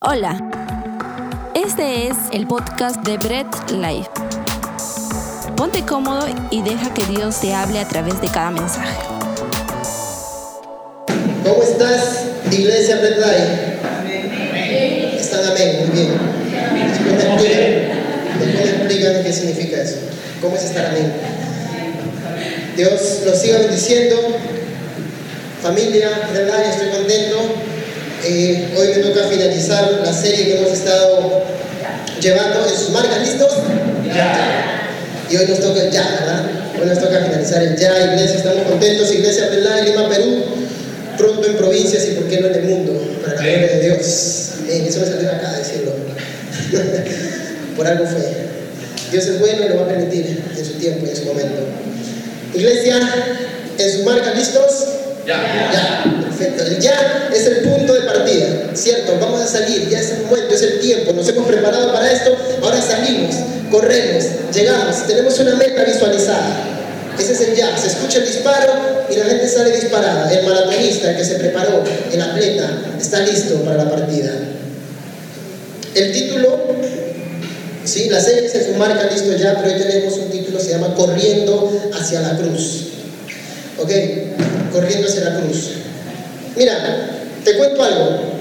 Hola, este es el podcast de Bread Life. Ponte cómodo y deja que Dios te hable a través de cada mensaje. ¿Cómo estás, Iglesia Bread Life? Están amén, muy bien. Después me explican qué significa eso. ¿Cómo es estar amén? Dios los siga bendiciendo. Familia Bread Life, estoy contento. Eh, hoy me toca finalizar la serie que hemos estado llevando en sus marcas. ¿Listos? Ya. Y hoy nos toca el ya, ¿verdad? Hoy nos toca finalizar el ya, iglesia. Estamos contentos. Iglesia Life, Lima, Perú. Pronto en provincias y por qué no en el mundo, para la gloria de Dios. Amén. Eso me salió acá decirlo. por algo fue. Dios es bueno y lo va a permitir en su tiempo y en su momento. Iglesia, en sus marcas, ¿listos? Ya. Ya, perfecto. El ya es el punto de partida, ¿cierto? Vamos a salir, ya es el momento, es el tiempo. Nos hemos preparado para esto, ahora salimos, corremos, llegamos, tenemos una meta visualizada. Ese es el ya. Se escucha el disparo y la gente sale disparada. El maratonista, el que se preparó, el atleta, está listo para la partida. El título, sí, la serie se marca listo ya, pero hoy tenemos un título, se llama Corriendo hacia la cruz. ¿Ok? Corriendo hacia la cruz. Mira, te cuento algo.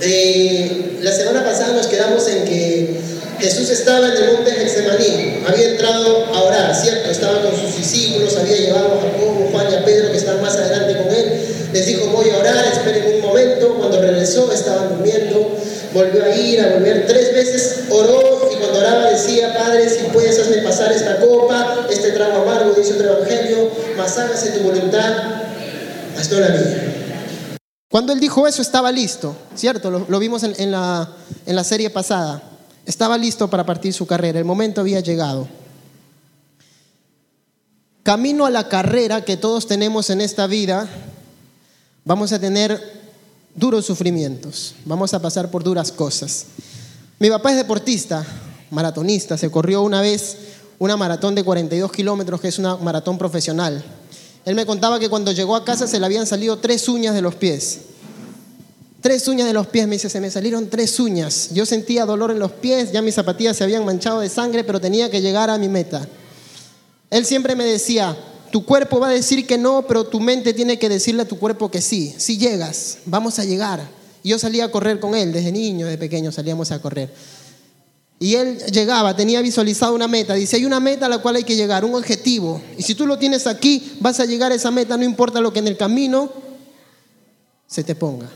Eh, la semana pasada nos quedamos en que Jesús estaba en el monte Getsemaní, había entrado a orar, ¿cierto? Estaba con sus discípulos, había llevado a Jacobo, Juan y a Pedro que están más adelante con él. Les dijo, voy a orar, esperen un momento. Cuando regresó estaban durmiendo, volvió a ir, a volver tres veces, oró y cuando oraba decía, Padre, si puedes hazme pasar esta copa, este trago amargo, dice otro evangelio, mas hágase tu voluntad, mas no la mía. Cuando él dijo eso estaba listo, ¿cierto? Lo, lo vimos en, en, la, en la serie pasada. Estaba listo para partir su carrera, el momento había llegado. Camino a la carrera que todos tenemos en esta vida, vamos a tener duros sufrimientos, vamos a pasar por duras cosas. Mi papá es deportista, maratonista, se corrió una vez una maratón de 42 kilómetros, que es una maratón profesional. Él me contaba que cuando llegó a casa se le habían salido tres uñas de los pies. Tres uñas de los pies, me dice, se me salieron tres uñas. Yo sentía dolor en los pies, ya mis zapatillas se habían manchado de sangre, pero tenía que llegar a mi meta. Él siempre me decía, tu cuerpo va a decir que no, pero tu mente tiene que decirle a tu cuerpo que sí. Si llegas, vamos a llegar. Yo salía a correr con él, desde niño, de pequeño salíamos a correr. Y él llegaba, tenía visualizado una meta. Dice, hay una meta a la cual hay que llegar, un objetivo. Y si tú lo tienes aquí, vas a llegar a esa meta, no importa lo que en el camino se te ponga.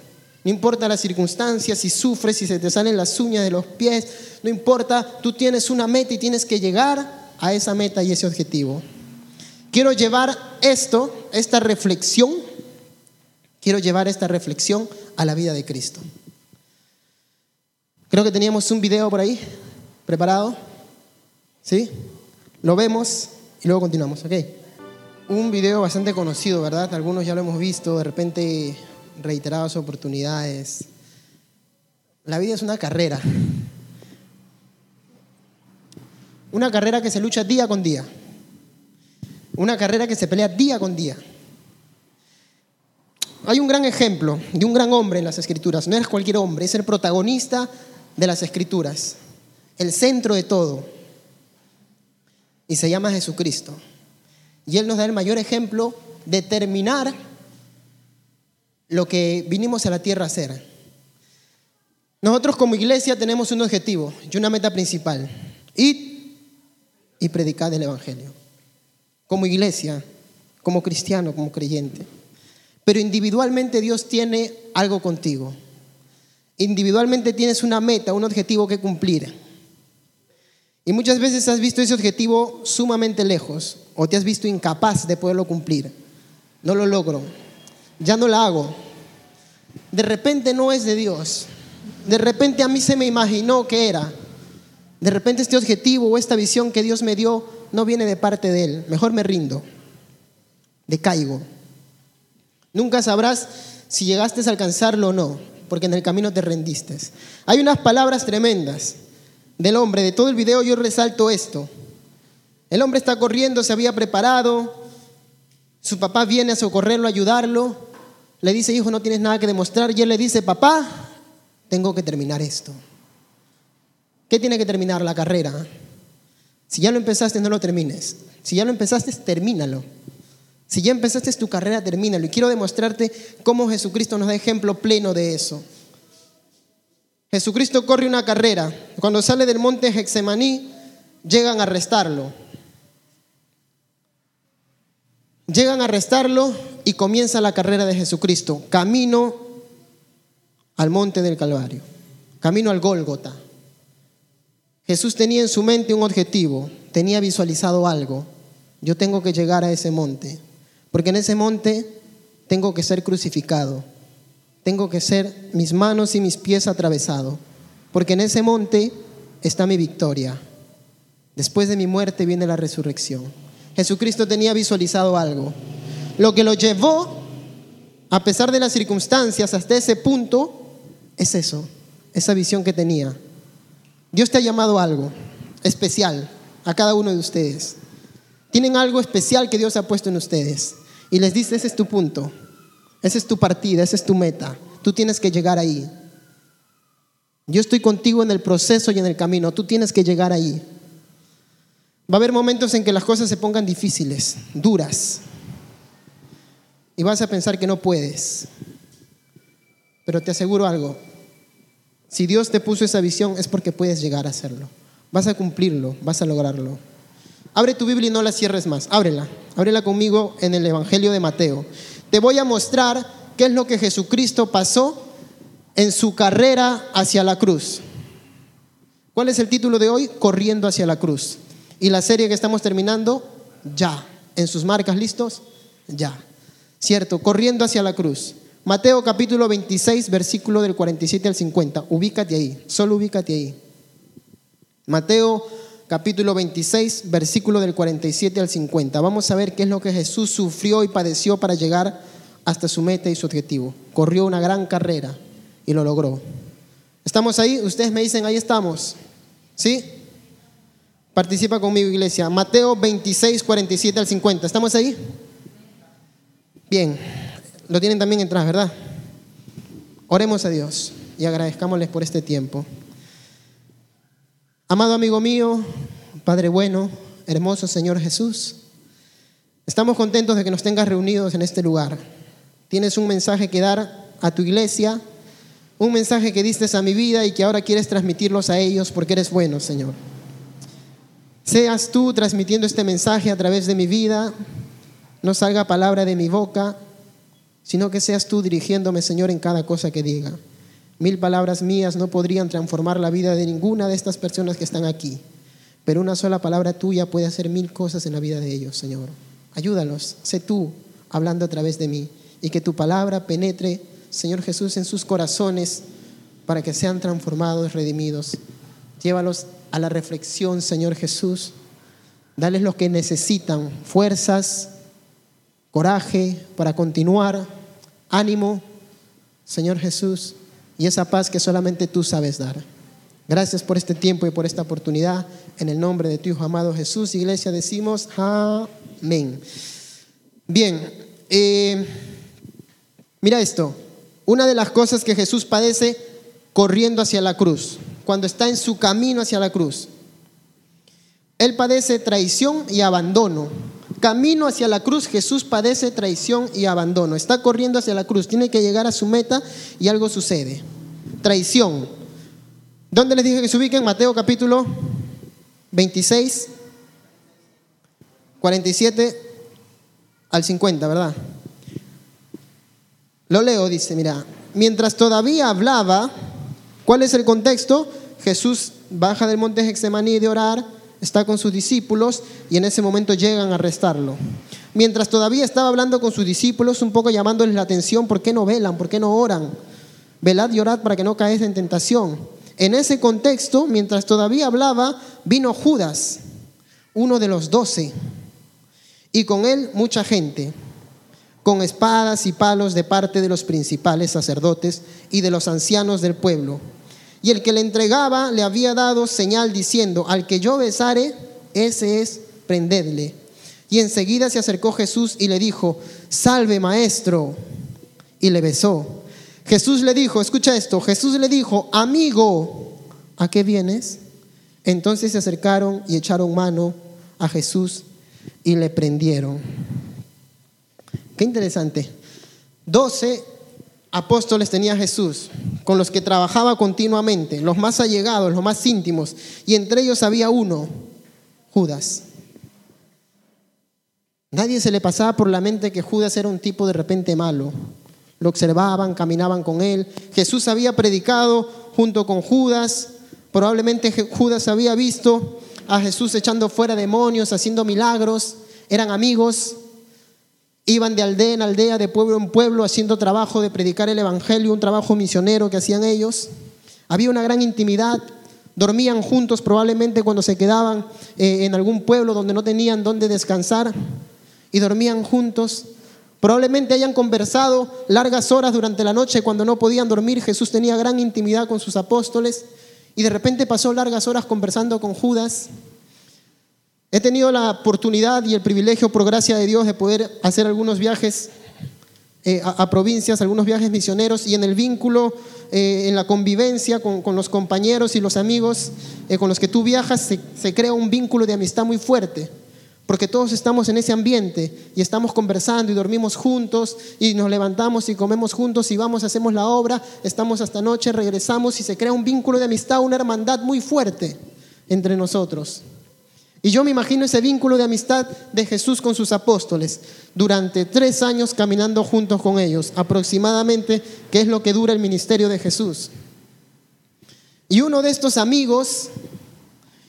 No importa las circunstancias, si sufres, si se te salen las uñas de los pies, no importa, tú tienes una meta y tienes que llegar a esa meta y ese objetivo. Quiero llevar esto, esta reflexión, quiero llevar esta reflexión a la vida de Cristo. Creo que teníamos un video por ahí preparado. ¿Sí? Lo vemos y luego continuamos, ¿ok? Un video bastante conocido, ¿verdad? Algunos ya lo hemos visto, de repente reiteradas oportunidades. La vida es una carrera. Una carrera que se lucha día con día. Una carrera que se pelea día con día. Hay un gran ejemplo de un gran hombre en las escrituras. No es cualquier hombre, es el protagonista de las escrituras. El centro de todo. Y se llama Jesucristo. Y Él nos da el mayor ejemplo de terminar lo que vinimos a la tierra a hacer. Nosotros como iglesia tenemos un objetivo y una meta principal. Ir y predicar el Evangelio. Como iglesia, como cristiano, como creyente. Pero individualmente Dios tiene algo contigo. Individualmente tienes una meta, un objetivo que cumplir. Y muchas veces has visto ese objetivo sumamente lejos o te has visto incapaz de poderlo cumplir. No lo logro. Ya no lo hago. De repente no es de Dios. De repente a mí se me imaginó que era. De repente este objetivo o esta visión que Dios me dio no viene de parte de Él. Mejor me rindo. Decaigo. Nunca sabrás si llegaste a alcanzarlo o no, porque en el camino te rendiste. Hay unas palabras tremendas del hombre. De todo el video yo resalto esto. El hombre está corriendo, se había preparado. Su papá viene a socorrerlo, a ayudarlo. Le dice, hijo, no tienes nada que demostrar. Y él le dice, papá, tengo que terminar esto. ¿Qué tiene que terminar la carrera? Si ya lo empezaste, no lo termines. Si ya lo empezaste, termínalo. Si ya empezaste tu carrera, termínalo. Y quiero demostrarte cómo Jesucristo nos da ejemplo pleno de eso. Jesucristo corre una carrera. Cuando sale del monte Hexemaní, llegan a arrestarlo. Llegan a arrestarlo y comienza la carrera de Jesucristo, camino al monte del Calvario, camino al Gólgota. Jesús tenía en su mente un objetivo, tenía visualizado algo. Yo tengo que llegar a ese monte, porque en ese monte tengo que ser crucificado, tengo que ser mis manos y mis pies atravesados, porque en ese monte está mi victoria. Después de mi muerte viene la resurrección. Jesucristo tenía visualizado algo. Lo que lo llevó, a pesar de las circunstancias, hasta ese punto, es eso, esa visión que tenía. Dios te ha llamado algo especial a cada uno de ustedes. Tienen algo especial que Dios ha puesto en ustedes. Y les dice, ese es tu punto, esa es tu partida, esa es tu meta. Tú tienes que llegar ahí. Yo estoy contigo en el proceso y en el camino. Tú tienes que llegar ahí. Va a haber momentos en que las cosas se pongan difíciles, duras. Y vas a pensar que no puedes. Pero te aseguro algo. Si Dios te puso esa visión es porque puedes llegar a hacerlo. Vas a cumplirlo, vas a lograrlo. Abre tu Biblia y no la cierres más. Ábrela. Ábrela conmigo en el Evangelio de Mateo. Te voy a mostrar qué es lo que Jesucristo pasó en su carrera hacia la cruz. ¿Cuál es el título de hoy? Corriendo hacia la cruz. Y la serie que estamos terminando, ya. En sus marcas listos, ya. Cierto, corriendo hacia la cruz. Mateo capítulo 26, versículo del 47 al 50. Ubícate ahí, solo ubícate ahí. Mateo capítulo 26, versículo del 47 al 50. Vamos a ver qué es lo que Jesús sufrió y padeció para llegar hasta su meta y su objetivo. Corrió una gran carrera y lo logró. ¿Estamos ahí? Ustedes me dicen, ahí estamos. ¿Sí? Participa conmigo, iglesia. Mateo 26, 47 al 50. ¿Estamos ahí? Bien, lo tienen también atrás, ¿verdad? Oremos a Dios y agradezcámosles por este tiempo. Amado amigo mío, Padre bueno, hermoso Señor Jesús, estamos contentos de que nos tengas reunidos en este lugar. Tienes un mensaje que dar a tu iglesia, un mensaje que diste a mi vida y que ahora quieres transmitirlos a ellos porque eres bueno, Señor. Seas tú transmitiendo este mensaje a través de mi vida, no salga palabra de mi boca, sino que seas tú dirigiéndome, Señor, en cada cosa que diga. Mil palabras mías no podrían transformar la vida de ninguna de estas personas que están aquí, pero una sola palabra tuya puede hacer mil cosas en la vida de ellos, Señor. Ayúdalos, sé tú hablando a través de mí y que tu palabra penetre, Señor Jesús, en sus corazones para que sean transformados, redimidos. Llévalos a la reflexión, Señor Jesús. Dales lo que necesitan, fuerzas, coraje para continuar, ánimo, Señor Jesús, y esa paz que solamente tú sabes dar. Gracias por este tiempo y por esta oportunidad. En el nombre de tu Hijo amado Jesús, iglesia, decimos amén. Bien, eh, mira esto. Una de las cosas que Jesús padece corriendo hacia la cruz cuando está en su camino hacia la cruz. Él padece traición y abandono. Camino hacia la cruz, Jesús padece traición y abandono. Está corriendo hacia la cruz, tiene que llegar a su meta y algo sucede. Traición. ¿Dónde les dije que se ubiquen? Mateo capítulo 26, 47 al 50, ¿verdad? Lo leo, dice, mira, mientras todavía hablaba, ¿Cuál es el contexto? Jesús baja del monte Hexemaní de orar, está con sus discípulos y en ese momento llegan a arrestarlo. Mientras todavía estaba hablando con sus discípulos, un poco llamándoles la atención, ¿por qué no velan? ¿Por qué no oran? Velad y orad para que no caes en tentación. En ese contexto, mientras todavía hablaba, vino Judas, uno de los doce, y con él mucha gente, con espadas y palos de parte de los principales sacerdotes y de los ancianos del pueblo y el que le entregaba le había dado señal diciendo, al que yo besare, ese es, prendedle. Y enseguida se acercó Jesús y le dijo, salve maestro. Y le besó. Jesús le dijo, escucha esto, Jesús le dijo, amigo, ¿a qué vienes? Entonces se acercaron y echaron mano a Jesús y le prendieron. Qué interesante. Doce apóstoles tenía Jesús, con los que trabajaba continuamente, los más allegados, los más íntimos, y entre ellos había uno, Judas. Nadie se le pasaba por la mente que Judas era un tipo de repente malo. Lo observaban, caminaban con él. Jesús había predicado junto con Judas. Probablemente Judas había visto a Jesús echando fuera demonios, haciendo milagros. Eran amigos. Iban de aldea en aldea, de pueblo en pueblo, haciendo trabajo de predicar el Evangelio, un trabajo misionero que hacían ellos. Había una gran intimidad. Dormían juntos probablemente cuando se quedaban eh, en algún pueblo donde no tenían dónde descansar y dormían juntos. Probablemente hayan conversado largas horas durante la noche cuando no podían dormir. Jesús tenía gran intimidad con sus apóstoles y de repente pasó largas horas conversando con Judas. He tenido la oportunidad y el privilegio, por gracia de Dios, de poder hacer algunos viajes eh, a, provincias, algunos viajes misioneros y en el vínculo, eh, en la convivencia con, los compañeros y los amigos eh, con los que tú viajas, se, se crea un vínculo de amistad muy fuerte. Porque todos estamos en ese ambiente y estamos conversando y dormimos juntos y nos levantamos y comemos juntos y vamos, hacemos la obra, estamos hasta noche, regresamos y se crea un vínculo de amistad, una hermandad muy fuerte entre nosotros. Y yo me imagino ese vínculo de amistad de Jesús con sus apóstoles durante tres años caminando juntos con ellos, aproximadamente, que es lo que dura el ministerio de Jesús. Y uno de estos amigos,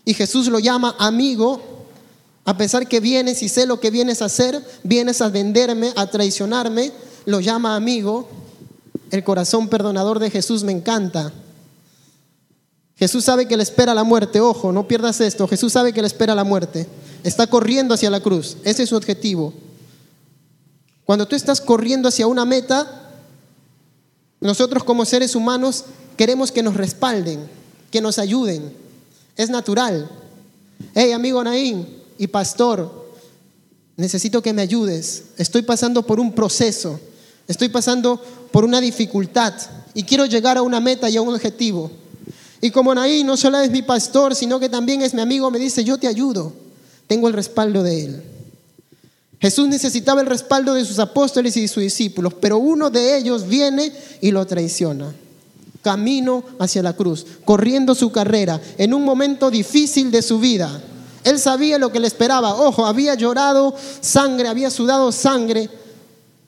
y Jesús lo llama amigo, a pesar que vienes y sé lo que vienes a hacer, vienes a venderme, a traicionarme, lo llama amigo. El corazón perdonador de Jesús me encanta. Jesús sabe que le espera la muerte, ojo, no pierdas esto, Jesús sabe que le espera la muerte, está corriendo hacia la cruz, ese es su objetivo. Cuando tú estás corriendo hacia una meta, nosotros como seres humanos queremos que nos respalden, que nos ayuden, es natural. Hey, amigo Naín y pastor, necesito que me ayudes, estoy pasando por un proceso, estoy pasando por una dificultad y quiero llegar a una meta y a un objetivo. Y como Naí no solo es mi pastor, sino que también es mi amigo, me dice, yo te ayudo. Tengo el respaldo de él. Jesús necesitaba el respaldo de sus apóstoles y de sus discípulos, pero uno de ellos viene y lo traiciona. Camino hacia la cruz, corriendo su carrera, en un momento difícil de su vida. Él sabía lo que le esperaba. Ojo, había llorado sangre, había sudado sangre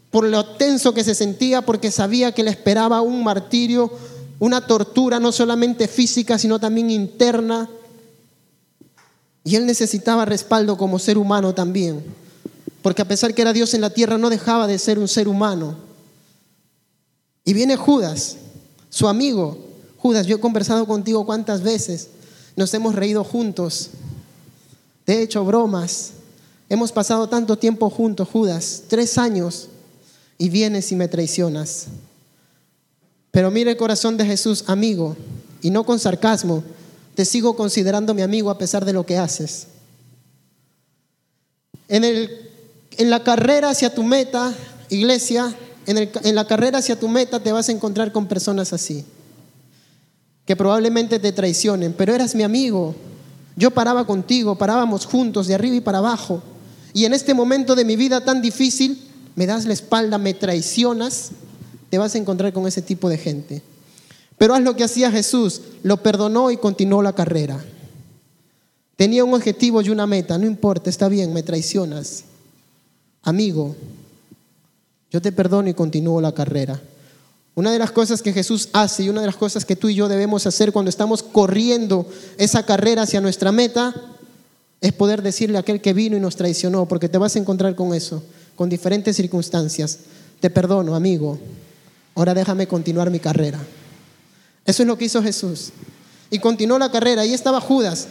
por lo tenso que se sentía, porque sabía que le esperaba un martirio una tortura no solamente física, sino también interna. Y él necesitaba respaldo como ser humano también, porque a pesar que era Dios en la tierra, no dejaba de ser un ser humano. Y viene Judas, su amigo. Judas, yo he conversado contigo cuántas veces, nos hemos reído juntos, te he hecho bromas, hemos pasado tanto tiempo juntos, Judas, tres años, y vienes y me traicionas. Pero mire el corazón de Jesús, amigo, y no con sarcasmo, te sigo considerando mi amigo a pesar de lo que haces. En, el, en la carrera hacia tu meta, iglesia, en, en la carrera hacia tu meta te vas a encontrar con personas así, que probablemente te traicionen, pero eras mi amigo. Yo paraba contigo, parábamos juntos de arriba y para abajo. Y en este momento de mi vida tan difícil, me das la espalda, me traicionas te vas a encontrar con ese tipo de gente. Pero haz lo que hacía Jesús, lo perdonó y continuó la carrera. Tenía un objetivo y una meta, no importa, está bien, me traicionas. Amigo, yo te perdono y continúo la carrera. Una de las cosas que Jesús hace y una de las cosas que tú y yo debemos hacer cuando estamos corriendo esa carrera hacia nuestra meta es poder decirle a aquel que vino y nos traicionó, porque te vas a encontrar con eso, con diferentes circunstancias. Te perdono, amigo, ahora déjame continuar mi carrera. Eso es lo que hizo Jesús. Y continuó la carrera. Ahí estaba Judas.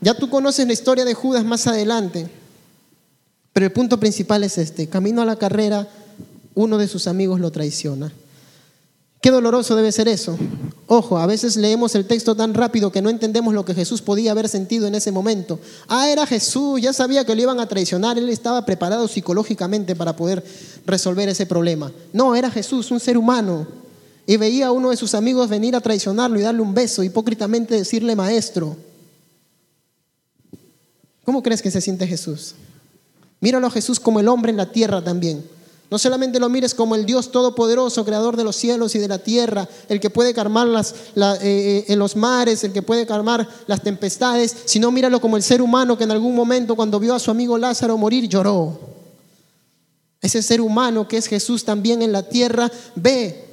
Ya tú conoces la historia de Judas más adelante. Pero el punto principal es este. Camino a la carrera, uno de sus amigos lo traiciona. Qué doloroso debe ser eso. Ojo, a veces leemos el texto tan rápido que no entendemos lo que Jesús podía haber sentido en ese momento. Ah, era Jesús, ya sabía que lo iban a traicionar, él estaba preparado psicológicamente para poder resolver ese problema. No, era Jesús, un ser humano. y veía a uno de sus amigos venir a traicionarlo y darle un beso, hipócritamente decirle maestro. ¿Cómo crees que se siente Jesús? Míralo a Jesús como el hombre en la tierra también. No solamente lo mires como el Dios todopoderoso, creador de los cielos y de la tierra, el que puede calmar las, eh, eh, en los mares, el que puede calmar las tempestades, sino míralo como el ser humano que en algún momento cuando vio a su amigo Lázaro morir lloró. Ese ser humano que es Jesús también en la tierra ve,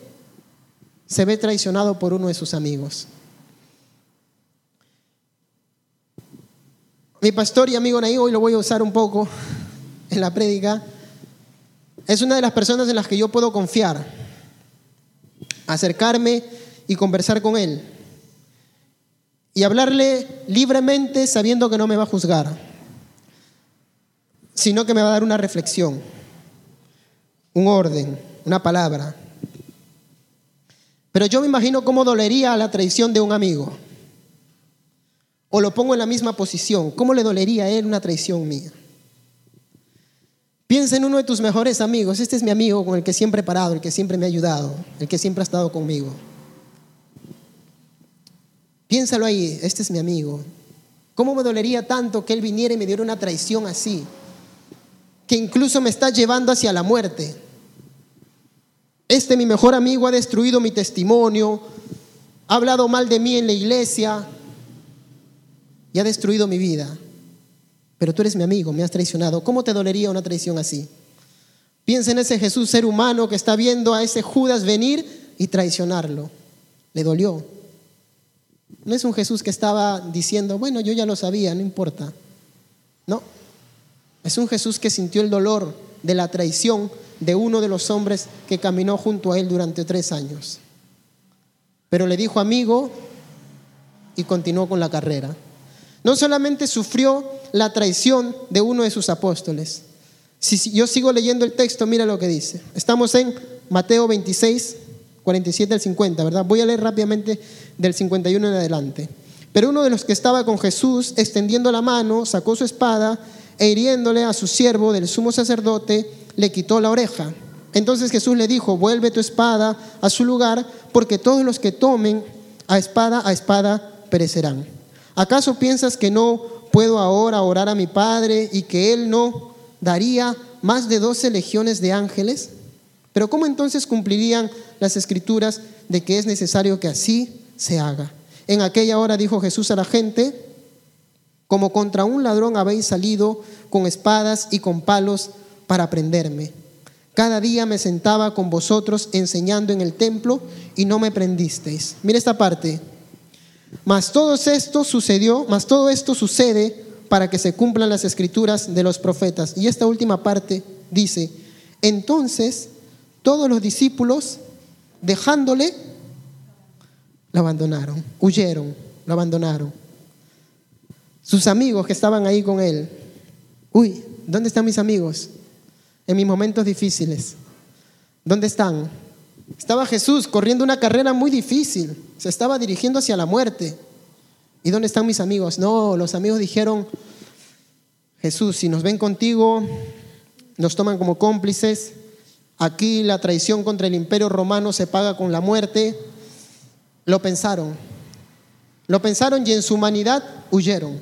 se ve traicionado por uno de sus amigos. Mi pastor y amigo Naí, hoy lo voy a usar un poco en la prédica es una de las personas en las que yo puedo confiar, acercarme y conversar con Él. Y hablarle libremente sabiendo que no me va a juzgar, sino que me va a dar una reflexión, un orden, una palabra. Pero yo me imagino cómo dolería la traición de un amigo. O lo pongo en la misma posición. ¿Cómo le dolería a él una traición mía? Piensa en uno de tus mejores amigos. Este es mi amigo con el que siempre he parado, el que siempre me ha ayudado, el que siempre ha estado conmigo. Piénsalo ahí, este es mi amigo. ¿Cómo me dolería tanto que él viniera y me diera una traición así? Que incluso me está llevando hacia la muerte. Este mi mejor amigo ha destruido mi testimonio, ha hablado mal de mí en la iglesia y ha destruido mi vida pero tú eres mi amigo, me has traicionado. ¿Cómo te dolería una traición así? Piensa en ese Jesús ser humano que está viendo a ese Judas venir y traicionarlo. Le dolió. No es un Jesús que estaba diciendo, bueno, yo ya lo sabía, no importa. No. Es un Jesús que sintió el dolor de la traición de uno de los hombres que caminó junto a él durante tres años. Pero le dijo amigo y continuó con la carrera. No solamente sufrió la traición de uno de sus apóstoles. Si yo sigo leyendo el texto, mira lo que dice. Estamos en Mateo 26, 47 al 50, ¿verdad? Voy a leer rápidamente del 51 en adelante. Pero uno de los que estaba con Jesús, extendiendo la mano, sacó su espada e hiriéndole a su siervo del sumo sacerdote, le quitó la oreja. Entonces Jesús le dijo, vuelve tu espada a su lugar, porque todos los que tomen a espada, a espada perecerán. ¿Acaso piensas que no puedo ahora orar a mi Padre y que Él no daría más de doce legiones de ángeles? Pero ¿cómo entonces cumplirían las escrituras de que es necesario que así se haga? En aquella hora dijo Jesús a la gente, como contra un ladrón habéis salido con espadas y con palos para prenderme. Cada día me sentaba con vosotros enseñando en el templo y no me prendisteis. Mira esta parte. Mas todo esto sucedió, mas todo esto sucede para que se cumplan las escrituras de los profetas. Y esta última parte dice, entonces todos los discípulos, dejándole, lo abandonaron, huyeron, lo abandonaron. Sus amigos que estaban ahí con él, uy, ¿dónde están mis amigos? En mis momentos difíciles. ¿Dónde están? Estaba Jesús corriendo una carrera muy difícil, se estaba dirigiendo hacia la muerte. ¿Y dónde están mis amigos? No, los amigos dijeron, Jesús, si nos ven contigo, nos toman como cómplices. Aquí la traición contra el imperio romano se paga con la muerte. Lo pensaron. Lo pensaron y en su humanidad huyeron.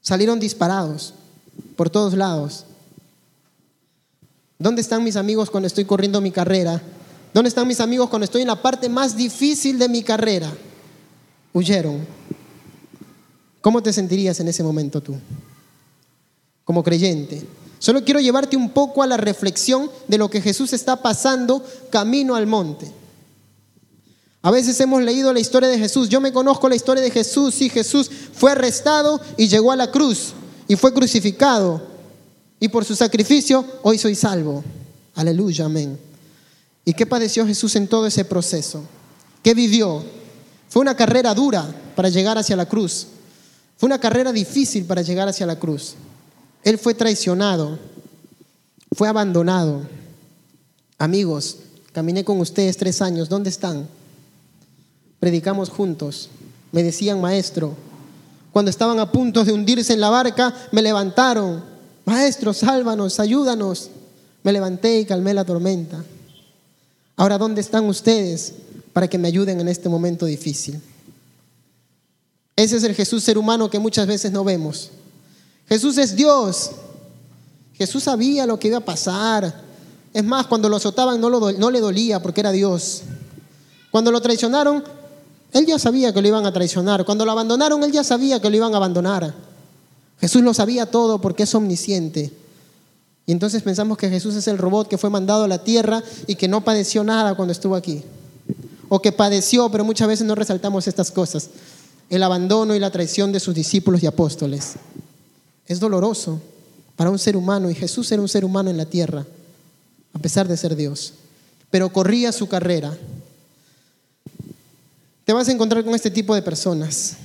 Salieron disparados por todos lados. ¿Dónde están mis amigos cuando estoy corriendo mi carrera? ¿Dónde están mis amigos cuando estoy en la parte más difícil de mi carrera? Huyeron. ¿Cómo te sentirías en ese momento tú? Como creyente. Solo quiero llevarte un poco a la reflexión de lo que Jesús está pasando camino al monte. A veces hemos leído la historia de Jesús. Yo me conozco la historia de Jesús. Sí, Jesús fue arrestado y llegó a la cruz y fue crucificado. Y por su sacrificio hoy soy salvo. Aleluya, amén. ¿Y qué padeció Jesús en todo ese proceso? ¿Qué vivió? Fue una carrera dura para llegar hacia la cruz. Fue una carrera difícil para llegar hacia la cruz. Él fue traicionado, fue abandonado. Amigos, caminé con ustedes tres años, ¿dónde están? Predicamos juntos. Me decían, maestro, cuando estaban a punto de hundirse en la barca, me levantaron. Maestro, sálvanos, ayúdanos. Me levanté y calmé la tormenta. Ahora, ¿dónde están ustedes para que me ayuden en este momento difícil? Ese es el Jesús ser humano que muchas veces no vemos. Jesús es Dios. Jesús sabía lo que iba a pasar. Es más, cuando lo azotaban no, le dolía porque era Dios. Cuando lo traicionaron, él ya sabía que lo iban a traicionar. Cuando lo abandonaron, él ya sabía que lo iban a abandonar. Jesús lo sabía todo porque es omnisciente. Y entonces pensamos que Jesús es el robot que fue mandado a la tierra y que no padeció nada cuando estuvo aquí. O que padeció, pero muchas veces no resaltamos estas cosas. El abandono y la traición de sus discípulos y apóstoles. Es doloroso para un ser humano y Jesús era un ser humano en la tierra, a pesar de ser Dios. Pero corría su carrera. Te vas a encontrar con este tipo de personas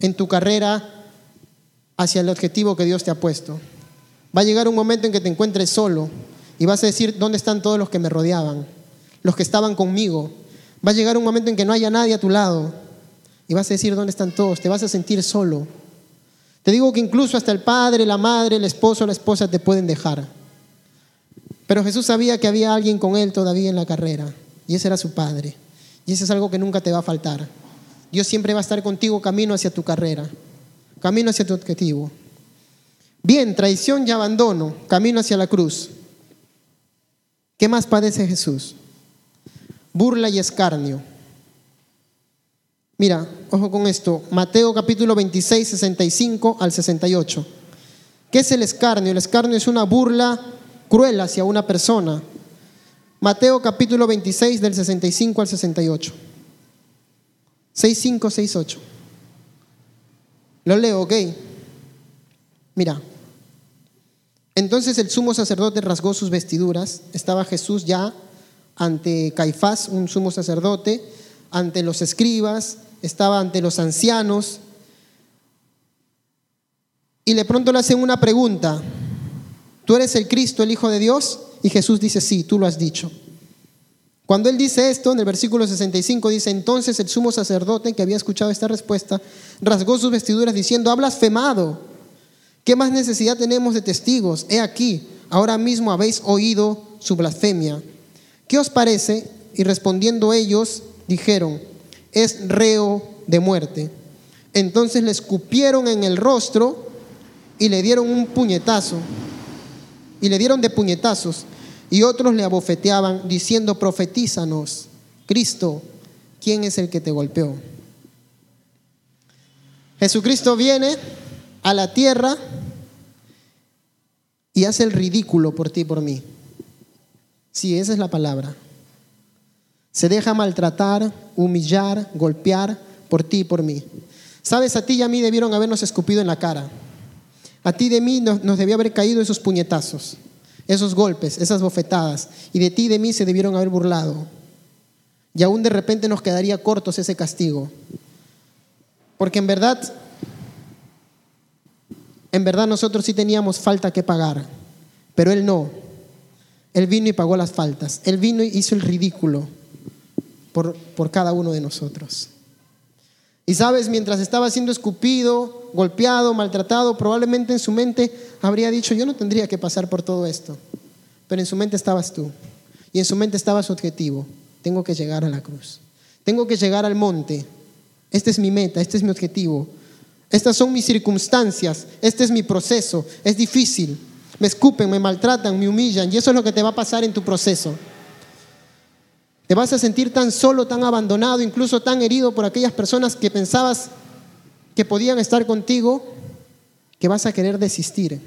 en tu carrera hacia el objetivo que Dios te ha puesto. Va a llegar un momento en que te encuentres solo y vas a decir, ¿dónde están todos los que me rodeaban? Los que estaban conmigo. Va a llegar un momento en que no haya nadie a tu lado y vas a decir, ¿dónde están todos? Te vas a sentir solo. Te digo que incluso hasta el padre, la madre, el esposo, la esposa te pueden dejar. Pero Jesús sabía que había alguien con él todavía en la carrera y ese era su padre. Y eso es algo que nunca te va a faltar. Dios siempre va a estar contigo camino hacia tu carrera, camino hacia tu objetivo. Bien, traición y abandono, camino hacia la cruz. ¿Qué más padece Jesús? Burla y escarnio. Mira, ojo con esto, Mateo capítulo 26, 65 al 68. ¿Qué es el escarnio? El escarnio es una burla cruel hacia una persona. Mateo capítulo 26 del 65 al 68. 65, 68. Lo leo, ok. Mira. Entonces el sumo sacerdote rasgó sus vestiduras. Estaba Jesús ya ante Caifás, un sumo sacerdote, ante los escribas, estaba ante los ancianos. Y de pronto le hacen una pregunta. ¿Tú eres el Cristo, el Hijo de Dios? Y Jesús dice, sí, tú lo has dicho. Cuando él dice esto, en el versículo 65 dice, entonces el sumo sacerdote que había escuchado esta respuesta, rasgó sus vestiduras diciendo, ha blasfemado. ¿Qué más necesidad tenemos de testigos? He aquí, ahora mismo habéis oído su blasfemia. ¿Qué os parece? Y respondiendo ellos, dijeron, es reo de muerte. Entonces le escupieron en el rostro y le dieron un puñetazo y le dieron de puñetazos, y otros le abofeteaban diciendo, profetízanos, Cristo, ¿quién es el que te golpeó? Jesucristo viene a la tierra y hace el ridículo por ti y por mí. Sí, esa es la palabra. Se deja maltratar, humillar, golpear por ti y por mí. Sabes, a ti y a mí debieron habernos escupido en la cara. A ti de mí nos, nos debió haber caído esos puñetazos, esos golpes, esas bofetadas. Y de ti y de mí se debieron haber burlado. Y aún de repente nos quedaría cortos ese castigo. Porque en verdad, en verdad nosotros sí teníamos falta que pagar, pero Él no. Él vino y pagó las faltas. Él vino y hizo el ridículo por, por cada uno de nosotros. Y sabes, mientras estaba siendo escupido, golpeado, maltratado, probablemente en su mente habría dicho, yo no tendría que pasar por todo esto. Pero en su mente estabas tú. Y en su mente estaba su objetivo. Tengo que llegar a la cruz. Tengo que llegar al monte. Esta es mi meta, este es mi objetivo. Estas son mis circunstancias, este es mi proceso. Es difícil. Me escupen, me maltratan, me humillan. Y eso es lo que te va a pasar en tu proceso. Te vas a sentir tan solo, tan abandonado, incluso tan herido por aquellas personas que pensabas que podían estar contigo, que vas a querer desistir.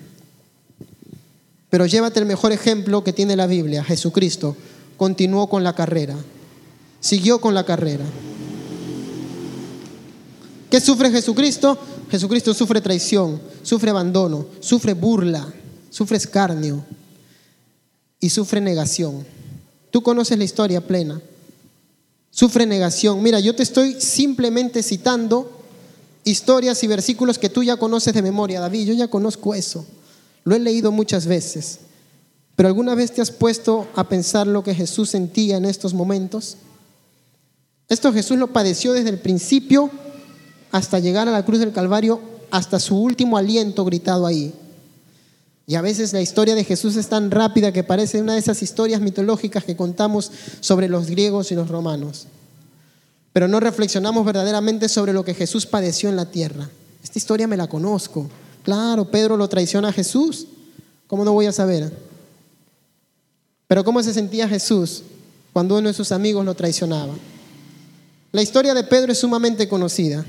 Pero llévate el mejor ejemplo que tiene la Biblia, Jesucristo. Continuó con la carrera, siguió con la carrera. ¿Qué sufre Jesucristo? Jesucristo sufre traición, sufre abandono, sufre burla, sufre escarnio y sufre negación. Tú conoces la historia plena. Sufre negación. Mira, yo te estoy simplemente citando historias y versículos que tú ya conoces de memoria, David. Yo ya conozco eso. Lo he leído muchas veces. Pero ¿alguna vez te has puesto a pensar lo que Jesús sentía en estos momentos? Esto Jesús lo padeció desde el principio hasta llegar a la cruz del Calvario, hasta su último aliento gritado ahí. Y a veces la historia de Jesús es tan rápida que parece una de esas historias mitológicas que contamos sobre los griegos y los romanos. Pero no reflexionamos verdaderamente sobre lo que Jesús padeció en la tierra. Esta historia me la conozco. Claro, Pedro lo traiciona a Jesús. ¿Cómo no voy a saber? Pero ¿cómo se sentía Jesús cuando uno de sus amigos lo traicionaba? La historia de Pedro es sumamente conocida.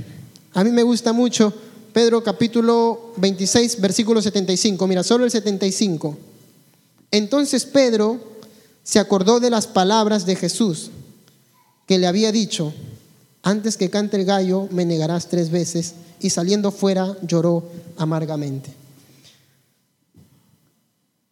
A mí me gusta mucho Pedro capítulo 26, versículo 75. Mira, solo el 75. Entonces Pedro se acordó de las palabras de Jesús que le había dicho, antes que cante el gallo me negarás tres veces, y saliendo fuera lloró amargamente.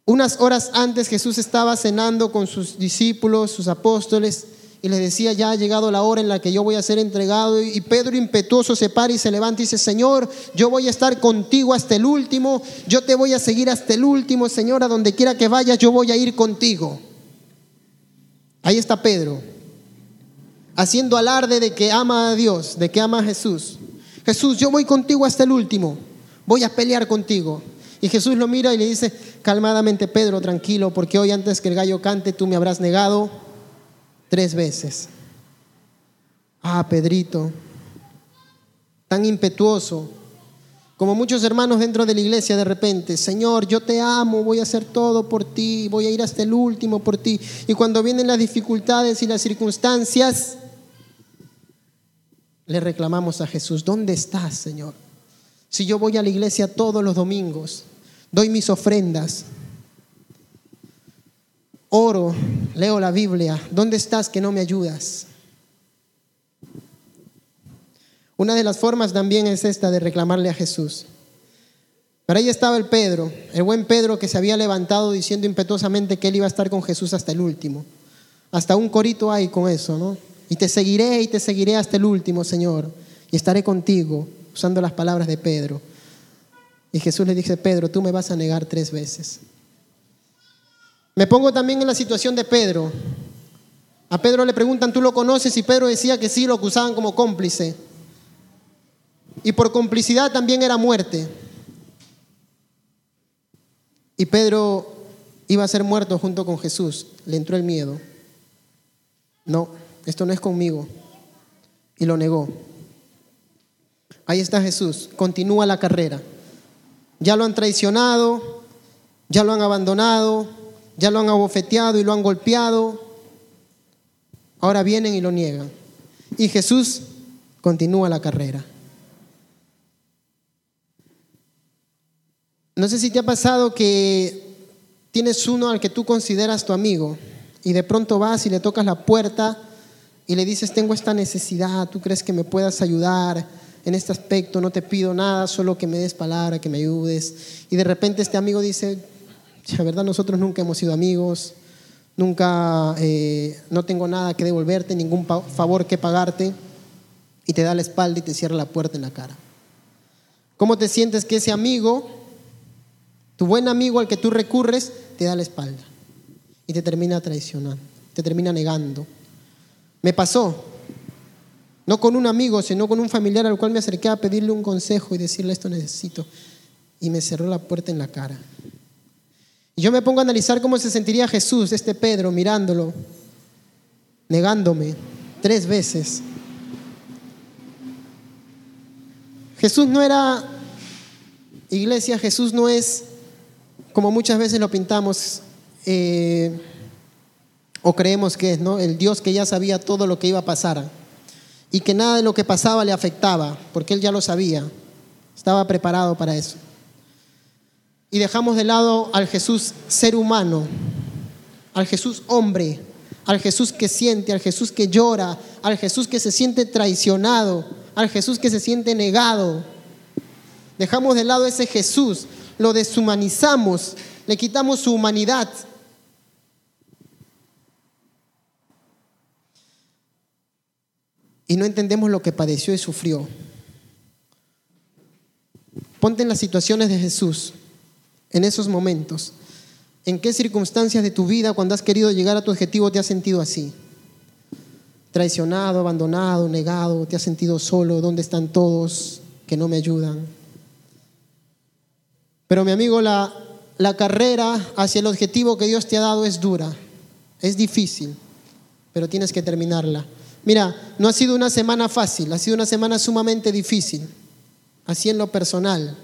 Unas horas antes Jesús estaba cenando con sus discípulos, sus apóstoles, y les decía, ya ha llegado la hora en la que yo voy a ser entregado. Y Pedro impetuoso se para y se levanta y dice, Señor, yo voy a estar contigo hasta el último, yo te voy a seguir hasta el último, Señor, a donde quiera que vayas, yo voy a ir contigo. Ahí está Pedro, haciendo alarde de que ama a Dios, de que ama a Jesús. Jesús, yo voy contigo hasta el último, voy a pelear contigo. Y Jesús lo mira y le dice, calmadamente, Pedro, tranquilo, porque hoy antes que el gallo cante, tú me habrás negado tres veces. Ah, Pedrito, tan impetuoso, como muchos hermanos dentro de la iglesia de repente, Señor, yo te amo, voy a hacer todo por ti, voy a ir hasta el último por ti. Y cuando vienen las dificultades y las circunstancias, le reclamamos a Jesús, ¿dónde estás, Señor? Si yo voy a la iglesia todos los domingos, doy mis ofrendas, oro, leo la Biblia, ¿dónde estás que no me ayudas? Una de las formas también es esta de reclamarle a Jesús. Pero ahí estaba el Pedro, el buen Pedro que se había levantado diciendo impetuosamente que él iba a estar con Jesús hasta el último. Hasta un corito hay con eso, ¿no? Y te seguiré y te seguiré hasta el último, Señor. Y estaré contigo, usando las palabras de Pedro. Y Jesús le dice, Pedro, tú me vas a negar tres veces. Me pongo también en la situación de Pedro. A Pedro le preguntan, ¿tú lo conoces? Y Pedro decía que sí, lo acusaban como cómplice. Y por complicidad también era muerte. Y Pedro iba a ser muerto junto con Jesús. Le entró el miedo. No, esto no es conmigo. Y lo negó. Ahí está Jesús. Continúa la carrera. Ya lo han traicionado, ya lo han abandonado, ya lo han abofeteado y lo han golpeado, ahora vienen y lo niegan. Y Jesús continúa la carrera. No sé si te ha pasado que tienes uno al que tú consideras tu amigo y de pronto vas y le tocas la puerta y le dices, tengo esta necesidad, tú crees que me puedas ayudar en este aspecto, no te pido nada, solo que me des palabra, que me ayudes. Y de repente este amigo dice, la verdad nosotros nunca hemos sido amigos, nunca, eh, no tengo nada que devolverte, ningún favor que pagarte, y te da la espalda y te cierra la puerta en la cara. ¿Cómo te sientes que ese amigo, tu buen amigo al que tú recurres, te da la espalda y te termina traicionando, te termina negando? Me pasó, no con un amigo, sino con un familiar al cual me acerqué a pedirle un consejo y decirle esto necesito, y me cerró la puerta en la cara. Y yo me pongo a analizar cómo se sentiría Jesús, este Pedro, mirándolo, negándome tres veces. Jesús no era, iglesia, Jesús no es, como muchas veces lo pintamos eh, o creemos que es, ¿no? El Dios que ya sabía todo lo que iba a pasar y que nada de lo que pasaba le afectaba, porque Él ya lo sabía, estaba preparado para eso y dejamos de lado al Jesús ser humano, al Jesús hombre, al Jesús que siente, al Jesús que llora, al Jesús que se siente traicionado, al Jesús que se siente negado. Dejamos de lado ese Jesús, lo deshumanizamos, le quitamos su humanidad. Y no entendemos lo que padeció y sufrió. Ponte en las situaciones de Jesús en esos momentos? ¿En qué circunstancias de tu vida cuando has querido llegar a tu objetivo te has sentido así? Traicionado, abandonado, negado, te has sentido solo, ¿dónde están todos que no me ayudan? Pero mi amigo, la, la carrera hacia el objetivo que Dios te ha dado es dura, es difícil, pero tienes que terminarla. Mira, no ha sido una semana fácil, ha sido una semana sumamente difícil, así en lo personal.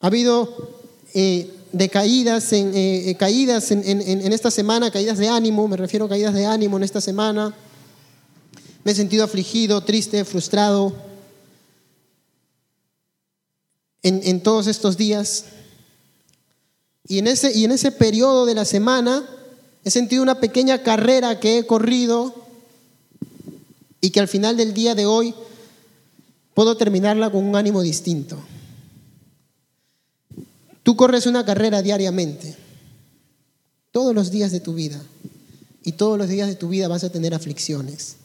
Ha habido eh, decaídas, en, eh, eh, caídas en, en esta semana, caídas de ánimo, me refiero a caídas de ánimo en esta semana. Me he sentido afligido, triste, frustrado en, en todos estos días. Y en, ese, y en ese periodo de la semana he sentido una pequeña carrera que he corrido y que al final del día de hoy puedo terminarla con un ánimo distinto. Tú corres una carrera diariamente, todos los días de tu vida, y todos los días de tu vida vas a tener aflicciones,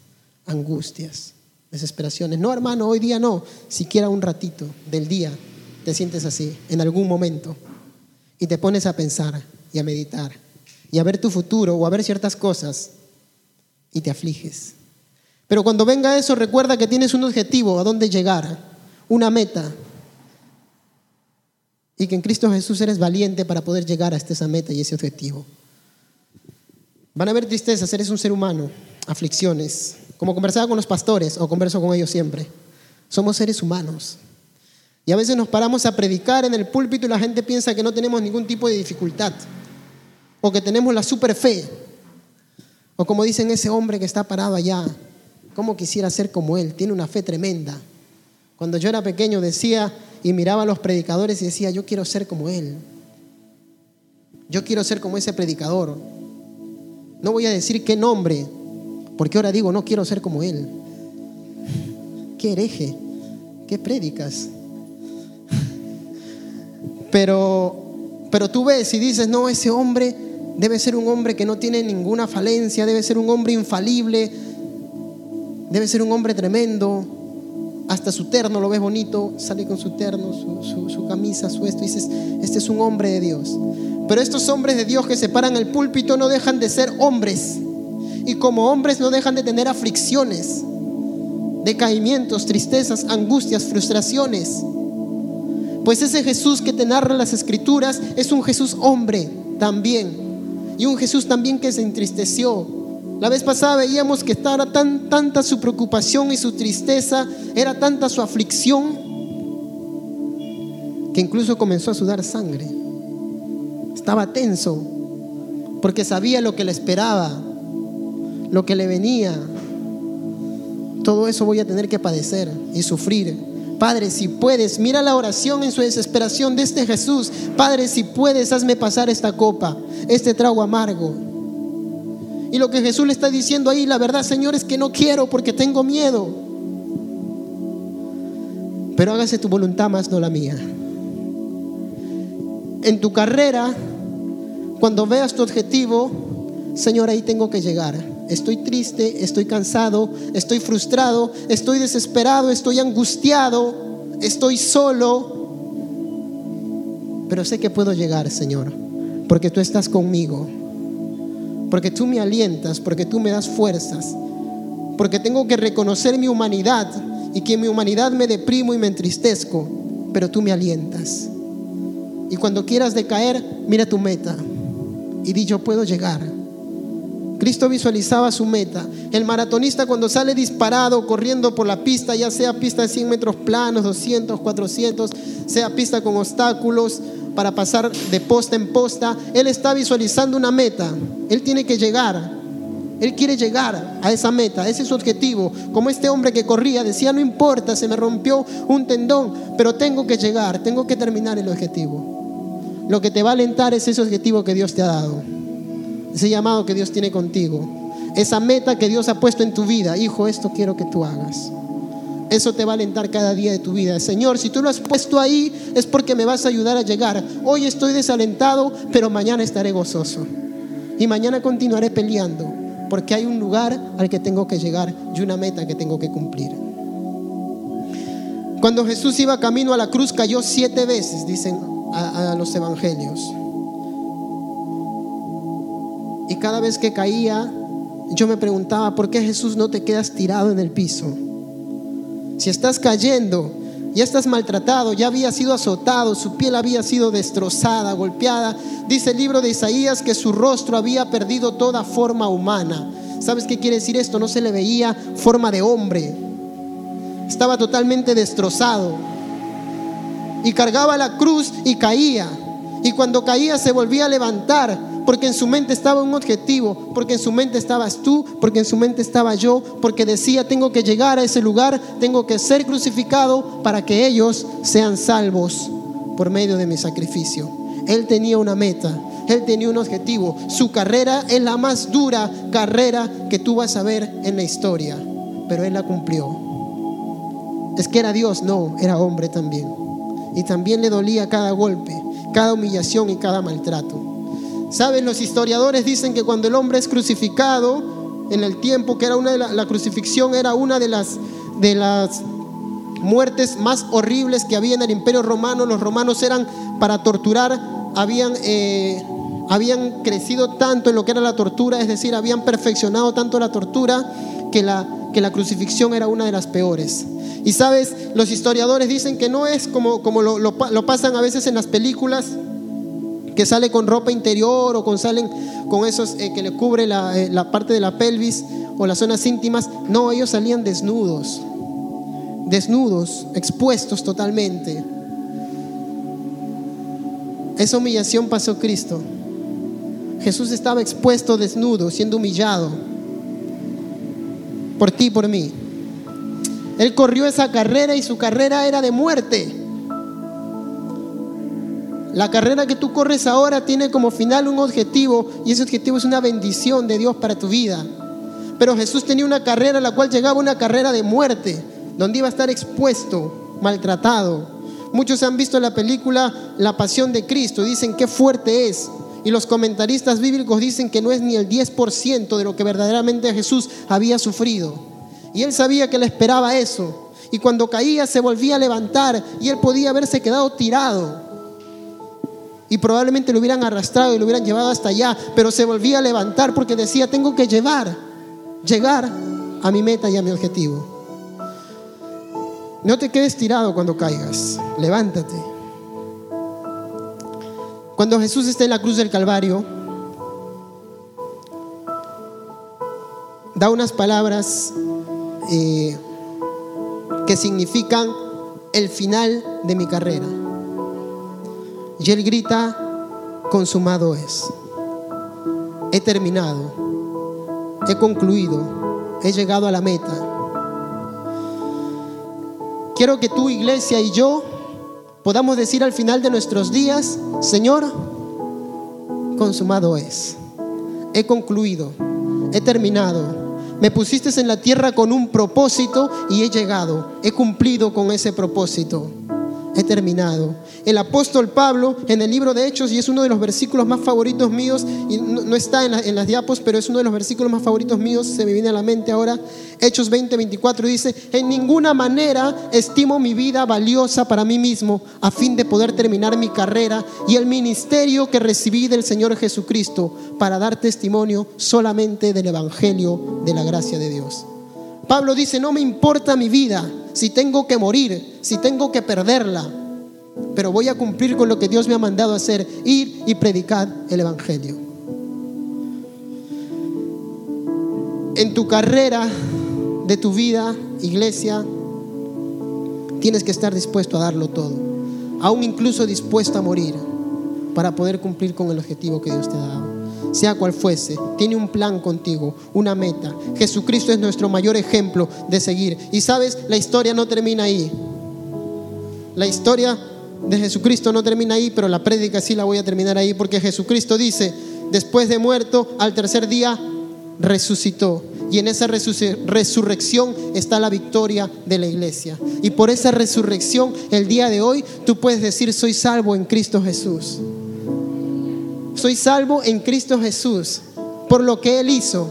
angustias, desesperaciones. No, hermano, hoy día no, siquiera un ratito del día te sientes así, en algún momento y te pones a pensar y a meditar y a ver tu futuro o a ver ciertas cosas y te afliges. Pero cuando venga eso, recuerda que tienes un objetivo a dónde llegar, una meta. Y que en Cristo Jesús eres valiente para poder llegar hasta esa meta y ese objetivo. Van a haber tristezas, eres un ser humano, aflicciones. Como conversaba con los pastores o converso con ellos siempre. Somos seres humanos. Y a veces nos paramos a predicar en el púlpito y la gente piensa que no tenemos ningún tipo de dificultad. O que tenemos la super fe. O como dicen ese hombre que está parado allá. ¿Cómo quisiera ser como él? Tiene una fe tremenda. Cuando yo era pequeño decía y miraba a los predicadores y decía, yo quiero ser como él. Yo quiero ser como ese predicador. No voy a decir qué nombre, porque ahora digo, no quiero ser como él. ¿Qué hereje? ¿Qué predicas? Pero, pero tú ves y dices, no, ese hombre debe ser un hombre que no tiene ninguna falencia, debe ser un hombre infalible, debe ser un hombre tremendo. Hasta su terno lo ves bonito, sale con su terno, su, camisa, su esto, y dices, este es un hombre de Dios. Pero estos hombres de Dios que se paran el púlpito no dejan de ser hombres. Y como hombres no dejan de tener aflicciones, decaimientos, tristezas, angustias, frustraciones. Pues ese Jesús que te narra las escrituras es un Jesús hombre también. Y un Jesús también que se entristeció. La vez pasada veíamos que estaba tan, tanta su preocupación y su tristeza, era tanta su aflicción, que incluso comenzó a sudar sangre. Estaba tenso, porque sabía lo que le esperaba, lo que le venía. Todo eso voy a tener que padecer y sufrir. Padre, si puedes, mira la oración en su desesperación de este Jesús. Padre, si puedes, hazme pasar esta copa, este trago amargo. Y lo que Jesús le está diciendo ahí, la verdad, Señor, es que no quiero porque tengo miedo. Pero hágase tu voluntad más, no la mía. En tu carrera, cuando veas tu objetivo, Señor, ahí tengo que llegar estoy triste, estoy cansado, estoy frustrado, estoy desesperado, estoy angustiado, estoy solo. Pero sé que puedo llegar, Señor, porque tú estás conmigo, porque tú me alientas, porque tú me das fuerzas, porque tengo que reconocer mi humanidad y que en mi humanidad me deprimo y me entristezco, pero tú me alientas. Y cuando quieras decaer, mira tu meta y di yo puedo llegar Cristo visualizaba su meta. El maratonista cuando sale disparado, corriendo por la pista, ya sea pista de 100 metros planos, 200, 400, sea pista con obstáculos para pasar de posta en posta, él está visualizando una meta. Él tiene que llegar. Él quiere llegar a esa meta, ese es su objetivo. Como este hombre que corría, decía, no importa, se me rompió un tendón, pero tengo que llegar, tengo que terminar el objetivo. Lo que te va a alentar es ese objetivo que Dios te ha dado ese llamado que Dios tiene contigo, esa meta que Dios ha puesto en tu vida. Hijo, esto quiero que tú hagas. Eso te va a alentar cada día de tu vida. Señor, si tú lo has puesto ahí es porque me vas a ayudar a llegar. Hoy estoy desalentado, pero mañana estaré gozoso. Y mañana continuaré peleando, porque hay un lugar al que tengo que llegar y una meta que tengo que cumplir. Cuando Jesús iba camino a la cruz cayó siete veces, dicen a, los evangelios. Y cada vez que caía, yo me preguntaba, ¿por qué Jesús no te quedas tirado en el piso? Si estás cayendo, ya estás maltratado, ya había sido azotado, su piel había sido destrozada, golpeada. Dice el libro de Isaías que su rostro había perdido toda forma humana. ¿Sabes qué quiere decir esto? No se le veía forma de hombre. Estaba totalmente destrozado. Y cargaba la cruz y caía. Y cuando caía se volvía a levantar porque en su mente estaba un objetivo, porque en su mente estabas tú, porque en su mente estaba yo, porque decía, tengo que llegar a ese lugar, tengo que ser crucificado para que ellos sean salvos por medio de mi sacrificio. Él tenía una meta, él tenía un objetivo. Su carrera es la más dura carrera que tú vas a ver en la historia, pero él la cumplió. Es que era Dios, no, era hombre también. Y también le dolía cada golpe, cada humillación y cada maltrato. Saben, los historiadores dicen que cuando el hombre es crucificado, en el tiempo que era una de la, crucifixión era una de las, de las muertes más horribles que había en el imperio romano. Los romanos eran para torturar, habían, eh, habían crecido tanto en lo que era la tortura, es decir, habían perfeccionado tanto la tortura que la, que la crucifixión era una de las peores. Y sabes, los historiadores dicen que no es como, como lo, lo pasan a veces en las películas, que sale con ropa interior o con salen con esos eh, que le cubre eh, la, parte de la pelvis o las zonas íntimas. No, ellos salían desnudos, desnudos, expuestos totalmente. Esa humillación pasó Cristo. Jesús estaba expuesto, desnudo, siendo humillado por ti por mí. Él corrió esa carrera y su carrera era de muerte. La carrera que tú corres ahora tiene como final un objetivo y ese objetivo es una bendición de Dios para tu vida. Pero Jesús tenía una carrera en la cual llegaba una carrera de muerte, donde iba a estar expuesto, maltratado. Muchos han visto la película La Pasión de Cristo, dicen qué fuerte es. Y los comentaristas bíblicos dicen que no es ni el 10% de lo que verdaderamente Jesús había sufrido. Y él sabía que le esperaba eso. Y cuando caía se volvía a levantar y él podía haberse quedado tirado y probablemente lo hubieran arrastrado y lo hubieran llevado hasta allá, pero se volvía a levantar porque decía, tengo que llevar, llegar a mi meta y a mi objetivo. No te quedes tirado cuando caigas, levántate. Cuando Jesús está en la cruz del Calvario, da unas palabras eh, que significan el final de mi carrera. Y él grita, consumado es. He terminado, he concluido, he llegado a la meta. Quiero que tu iglesia y yo podamos decir al final de nuestros días, Señor, consumado es. He concluido, he terminado. Me pusiste en la tierra con un propósito y he llegado. He cumplido con ese propósito. He terminado el apóstol Pablo en el libro de Hechos, y es uno de los versículos más favoritos míos, y no, está en, las diapos, pero es uno de los versículos más favoritos míos, se me viene a la mente ahora, Hechos 20, 24, dice, en ninguna manera estimo mi vida valiosa para mí mismo, a fin de poder terminar mi carrera y el ministerio que recibí del Señor Jesucristo, para dar testimonio solamente del Evangelio de la gracia de Dios. Pablo dice, no me importa mi vida, si tengo que morir, si tengo que perderla, pero voy a cumplir con lo que Dios me ha mandado hacer, ir y predicar el Evangelio. En tu carrera de tu vida, iglesia, tienes que estar dispuesto a darlo todo, aún incluso dispuesto a morir para poder cumplir con el objetivo que Dios te ha dado. Sea cual fuese, tiene un plan contigo, una meta. Jesucristo es nuestro mayor ejemplo de seguir. Y sabes, la historia no termina ahí. La historia de Jesucristo no termina ahí, pero la prédica sí la voy a terminar ahí, porque Jesucristo dice, después de muerto, al tercer día resucitó. Y en esa resurrección está la victoria de la iglesia. Y por esa resurrección, el día de hoy, tú puedes decir, soy salvo en Cristo Jesús. Soy salvo en Cristo Jesús, por lo que Él hizo.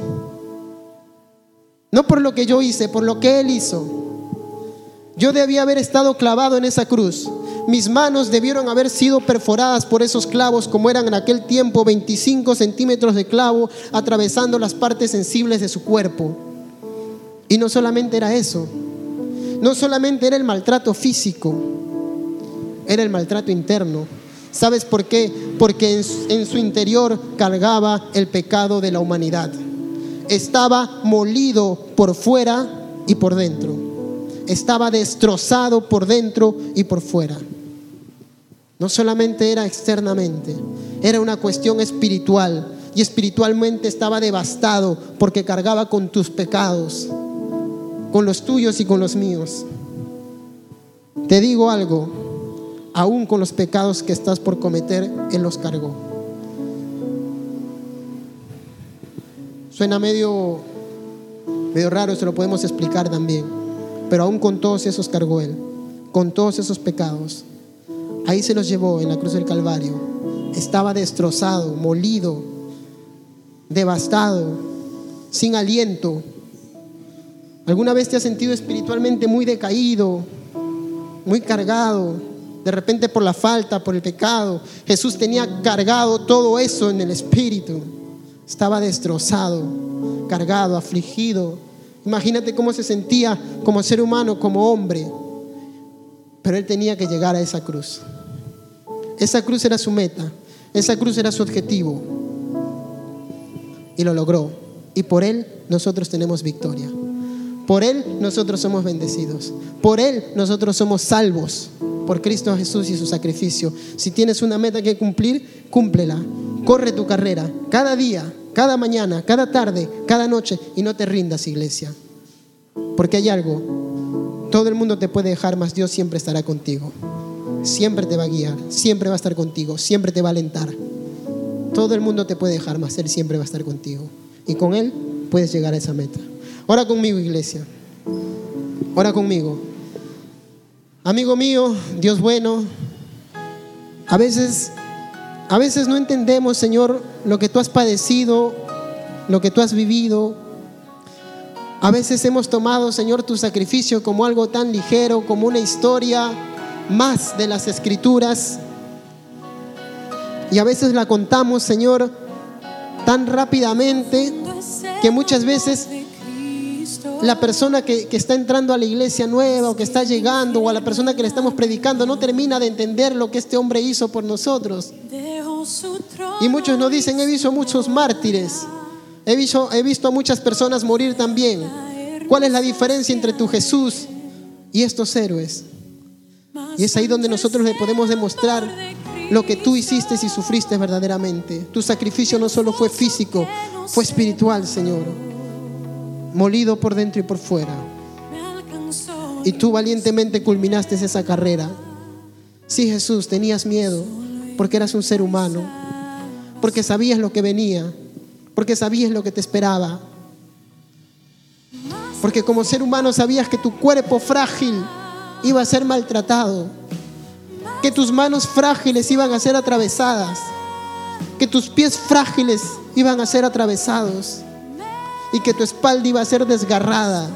No por lo que yo hice, por lo que Él hizo. Yo debía haber estado clavado en esa cruz. Mis manos debieron haber sido perforadas por esos clavos como eran en aquel tiempo 25 centímetros de clavo atravesando las partes sensibles de su cuerpo. Y no solamente era eso. no solamente era el maltrato físico, era el maltrato interno. ¿Sabes por qué? Porque en su, interior cargaba el pecado de la humanidad. Estaba molido por fuera y por dentro. Estaba destrozado por dentro y por fuera. No solamente era externamente, era una cuestión espiritual. Y espiritualmente estaba devastado porque cargaba con tus pecados, con los tuyos y con los míos. Te digo algo, aún con los pecados que estás por cometer, Él los cargó. Suena medio, medio raro, se lo podemos explicar también, pero aún con todos esos cargó Él, con todos esos pecados. Ahí se los llevó en la cruz del Calvario. Estaba destrozado, molido, devastado, sin aliento. ¿Alguna vez te has sentido espiritualmente muy decaído, muy cargado? De repente por la falta, por el pecado. Jesús tenía cargado todo eso en el espíritu. Estaba destrozado, cargado, afligido. Imagínate cómo se sentía como ser humano, como hombre. Pero él tenía que llegar a esa cruz. Esa cruz era su meta, esa cruz era su objetivo. Y lo logró. Y por él nosotros tenemos victoria. Por él nosotros somos bendecidos. Por él nosotros somos salvos. Por Cristo Jesús y su sacrificio. Si tienes una meta que cumplir, cúmplela. Corre tu carrera cada día, cada mañana, cada tarde, cada noche y no te rindas, iglesia. Porque hay algo. Todo el mundo te puede dejar, mas Dios siempre estará contigo. Siempre te va a guiar, siempre va a estar contigo, siempre te va a alentar. Todo el mundo te puede dejar, mas Él siempre va a estar contigo. Y con Él puedes llegar a esa meta. Ora conmigo, iglesia. Ora conmigo. Amigo mío, Dios bueno, a veces, a veces no entendemos, Señor, lo que tú has padecido, lo que tú has vivido. A veces hemos tomado, Señor, tu sacrificio como algo tan ligero, como una historia más de las escrituras. Y a veces la contamos, Señor, tan rápidamente que muchas veces la persona que, que, está entrando a la iglesia nueva o que está llegando o a la persona que le estamos predicando no termina de entender lo que este hombre hizo por nosotros. Y muchos nos dicen, he visto muchos mártires, he visto, he visto a muchas personas morir también. ¿Cuál es la diferencia entre tu Jesús y estos héroes? Y es ahí donde nosotros le podemos demostrar lo que tú hiciste y sufriste verdaderamente. Tu sacrificio no solo fue físico, fue espiritual, Señor. Molido por dentro y por fuera. Y tú valientemente culminaste esa carrera. Sí, Jesús, tenías miedo porque eras un ser humano, porque sabías lo que venía, porque sabías lo que te esperaba. Porque como ser humano sabías que tu cuerpo frágil iba a ser maltratado, que tus manos frágiles iban a ser atravesadas, que tus pies frágiles iban a ser atravesados y que tu espalda iba a ser desgarrada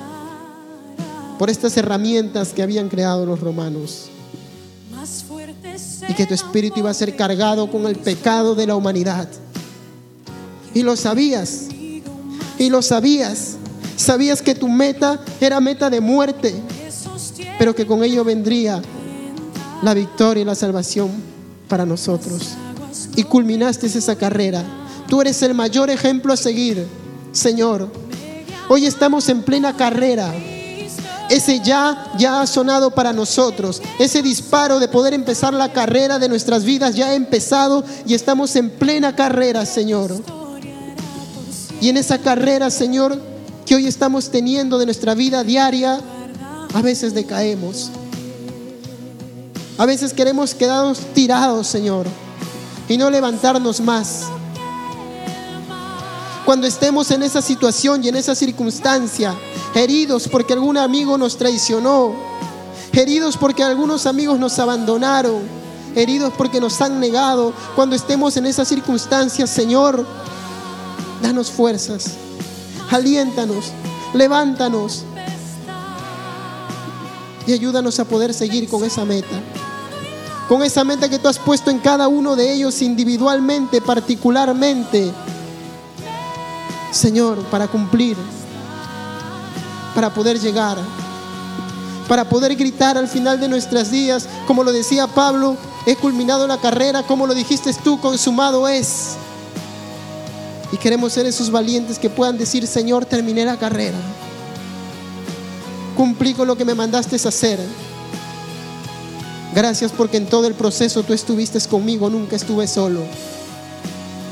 por estas herramientas que habían creado los romanos. Y que tu espíritu iba a ser cargado con el pecado de la humanidad. Y lo sabías. Y lo sabías. Sabías que tu meta era meta de muerte pero que con ello vendría la victoria y la salvación para nosotros. Y culminaste esa carrera. Tú eres el mayor ejemplo a seguir, Señor. Hoy estamos en plena carrera. Ese ya ya ha sonado para nosotros. Ese disparo de poder empezar la carrera de nuestras vidas ya ha empezado y estamos en plena carrera, Señor. Y en esa carrera, Señor, que hoy estamos teniendo de nuestra vida diaria, a veces decaemos. A veces queremos quedarnos tirados, Señor, y no levantarnos más. Cuando estemos en esa situación y en esa circunstancia, heridos porque algún amigo nos traicionó, heridos porque algunos amigos nos abandonaron, heridos porque nos han negado, cuando estemos en esa circunstancia, Señor, danos fuerzas, aliéntanos, levántanos y ayúdanos a poder seguir con esa meta. Con esa meta que tú has puesto en cada uno de ellos individualmente, particularmente. Señor, para cumplir, para poder llegar. para poder gritar al final de nuestros días, como lo decía Pablo, he culminado la carrera, como lo dijiste tú, consumado es. Y queremos ser esos valientes que puedan decir, Señor, terminé la carrera. Cumplí con lo que me mandaste hacer. Gracias porque en todo el proceso tú estuviste conmigo, nunca estuve solo.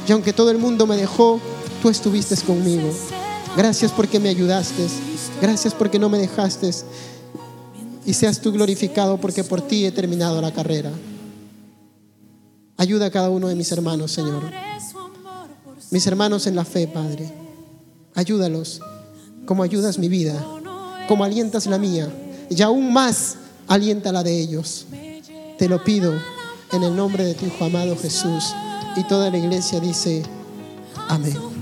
Y aunque todo el mundo me dejó, tú estuviste conmigo. Gracias porque me ayudaste. Gracias porque no me dejaste. Y seas tú glorificado porque por ti he terminado la carrera. Ayuda a cada uno de mis hermanos, Señor. Mis hermanos en la fe, Padre. Ayúdalos como ayudas mi vida, como alientas la mía. Y aún más alienta la de ellos. Te lo pido en el nombre de tu Hijo amado Jesús. Y toda la iglesia dice, amén.